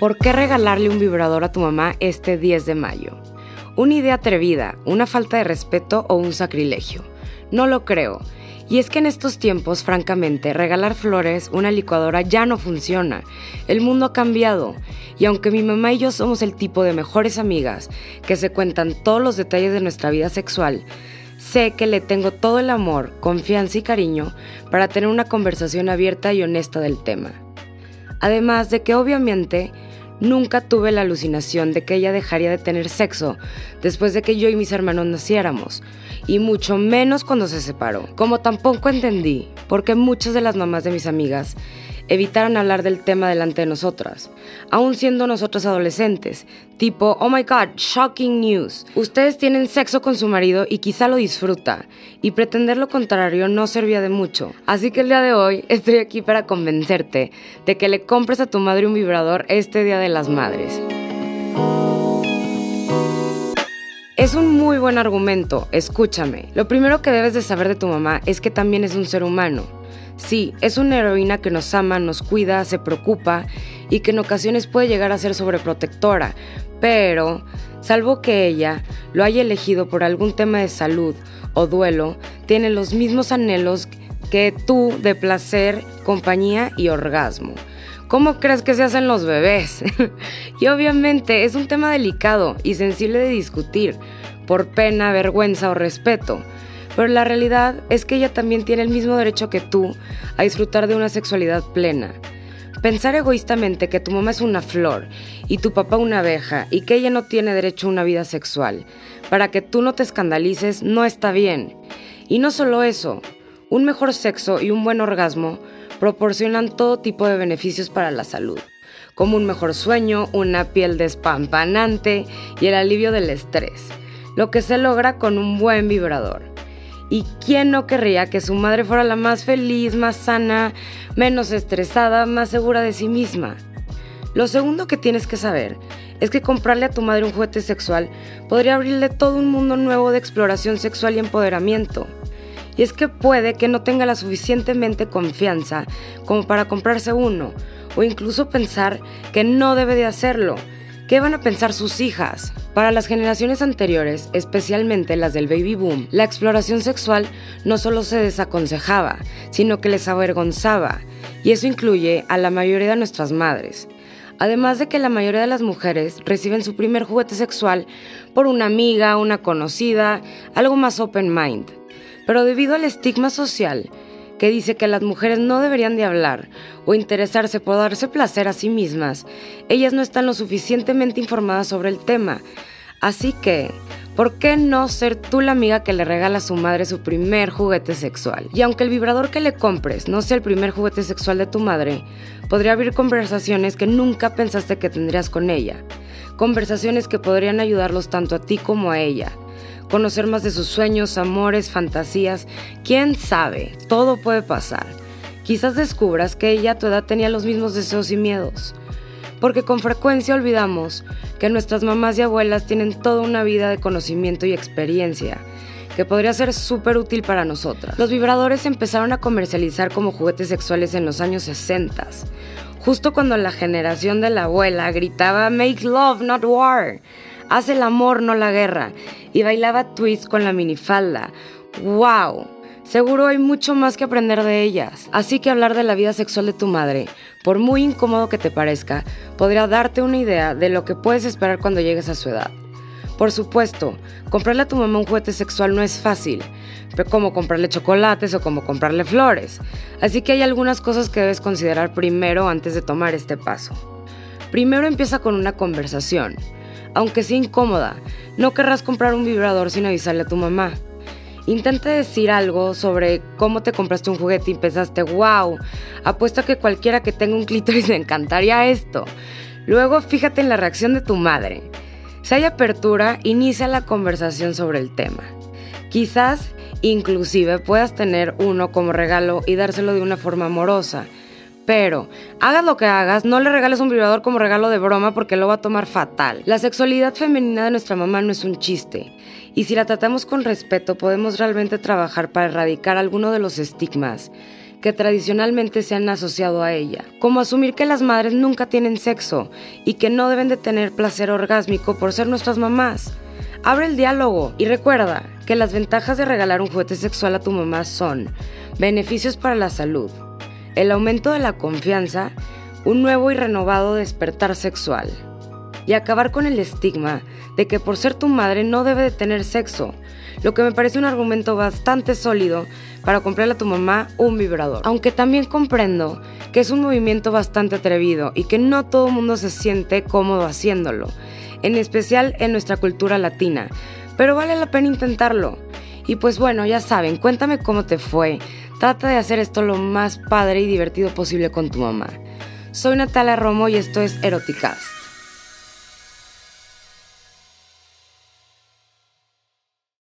¿Por qué regalarle un vibrador a tu mamá este 10 de mayo? ¿Una idea atrevida, una falta de respeto o un sacrilegio? No lo creo. Y es que en estos tiempos, francamente, regalar flores, una licuadora ya no funciona. El mundo ha cambiado. Y aunque mi mamá y yo somos el tipo de mejores amigas que se cuentan todos los detalles de nuestra vida sexual, sé que le tengo todo el amor, confianza y cariño para tener una conversación abierta y honesta del tema. Además de que obviamente Nunca tuve la alucinación de que ella dejaría de tener sexo después de que yo y mis hermanos naciéramos, y mucho menos cuando se separó. Como tampoco entendí por qué muchas de las mamás de mis amigas evitaran hablar del tema delante de nosotras, aún siendo nosotras adolescentes, tipo, oh my god, shocking news. Ustedes tienen sexo con su marido y quizá lo disfruta, y pretender lo contrario no servía de mucho. Así que el día de hoy estoy aquí para convencerte de que le compres a tu madre un vibrador este Día de las Madres. Es un muy buen argumento, escúchame. Lo primero que debes de saber de tu mamá es que también es un ser humano Sí, es una heroína que nos ama, nos cuida, se preocupa y que en ocasiones puede llegar a ser sobreprotectora, pero, salvo que ella lo haya elegido por algún tema de salud o duelo, tiene los mismos anhelos que tú de placer, compañía y orgasmo. ¿Cómo crees que se hacen los bebés? y obviamente es un tema delicado y sensible de discutir, por pena, vergüenza o respeto. Pero la realidad es que ella también tiene el mismo derecho que tú a disfrutar de una sexualidad plena. Pensar egoístamente que tu mamá es una flor y tu papá una abeja y que ella no tiene derecho a una vida sexual para que tú no te escandalices no está bien. Y no solo eso, un mejor sexo y un buen orgasmo proporcionan todo tipo de beneficios para la salud, como un mejor sueño, una piel despampanante y el alivio del estrés, lo que se logra con un buen vibrador. ¿Y quién no querría que su madre fuera la más feliz, más sana, menos estresada, más segura de sí misma? Lo segundo que tienes que saber es que comprarle a tu madre un juguete sexual podría abrirle todo un mundo nuevo de exploración sexual y empoderamiento. Y es que puede que no tenga la suficientemente confianza como para comprarse uno, o incluso pensar que no debe de hacerlo, ¿Qué van a pensar sus hijas? Para las generaciones anteriores, especialmente las del baby boom, la exploración sexual no solo se desaconsejaba, sino que les avergonzaba, y eso incluye a la mayoría de nuestras madres. Además de que la mayoría de las mujeres reciben su primer juguete sexual por una amiga, una conocida, algo más open mind. Pero debido al estigma social, que dice que las mujeres no deberían de hablar o interesarse por darse placer a sí mismas, ellas no están lo suficientemente informadas sobre el tema. Así que, ¿por qué no ser tú la amiga que le regala a su madre su primer juguete sexual? Y aunque el vibrador que le compres no sea el primer juguete sexual de tu madre, podría abrir conversaciones que nunca pensaste que tendrías con ella. Conversaciones que podrían ayudarlos tanto a ti como a ella conocer más de sus sueños, amores, fantasías. ¿Quién sabe? Todo puede pasar. Quizás descubras que ella a tu edad tenía los mismos deseos y miedos. Porque con frecuencia olvidamos que nuestras mamás y abuelas tienen toda una vida de conocimiento y experiencia que podría ser súper útil para nosotras. Los vibradores empezaron a comercializar como juguetes sexuales en los años 60, justo cuando la generación de la abuela gritaba Make love, not war. Haz el amor, no la guerra. Y bailaba twist con la minifalda. ¡Wow! Seguro hay mucho más que aprender de ellas. Así que hablar de la vida sexual de tu madre, por muy incómodo que te parezca, podría darte una idea de lo que puedes esperar cuando llegues a su edad. Por supuesto, comprarle a tu mamá un juguete sexual no es fácil, pero como comprarle chocolates o como comprarle flores. Así que hay algunas cosas que debes considerar primero antes de tomar este paso. Primero empieza con una conversación aunque sea incómoda. No querrás comprar un vibrador sin avisarle a tu mamá. Intenta decir algo sobre cómo te compraste un juguete y pensaste, wow, apuesto a que cualquiera que tenga un clítoris le encantaría esto. Luego fíjate en la reacción de tu madre. Si hay apertura, inicia la conversación sobre el tema. Quizás, inclusive, puedas tener uno como regalo y dárselo de una forma amorosa pero, hagas lo que hagas, no le regales un vibrador como regalo de broma porque lo va a tomar fatal. La sexualidad femenina de nuestra mamá no es un chiste. Y si la tratamos con respeto, podemos realmente trabajar para erradicar alguno de los estigmas que tradicionalmente se han asociado a ella, como asumir que las madres nunca tienen sexo y que no deben de tener placer orgásmico por ser nuestras mamás. Abre el diálogo y recuerda que las ventajas de regalar un juguete sexual a tu mamá son beneficios para la salud, el aumento de la confianza, un nuevo y renovado despertar sexual y acabar con el estigma de que por ser tu madre no debe de tener sexo, lo que me parece un argumento bastante sólido para comprarle a tu mamá un vibrador. Aunque también comprendo que es un movimiento bastante atrevido y que no todo el mundo se siente cómodo haciéndolo, en especial en nuestra cultura latina, pero vale la pena intentarlo. Y pues bueno, ya saben, cuéntame cómo te fue. Trata de hacer esto lo más padre y divertido posible con tu mamá. Soy Natalia Romo y esto es Eroticast.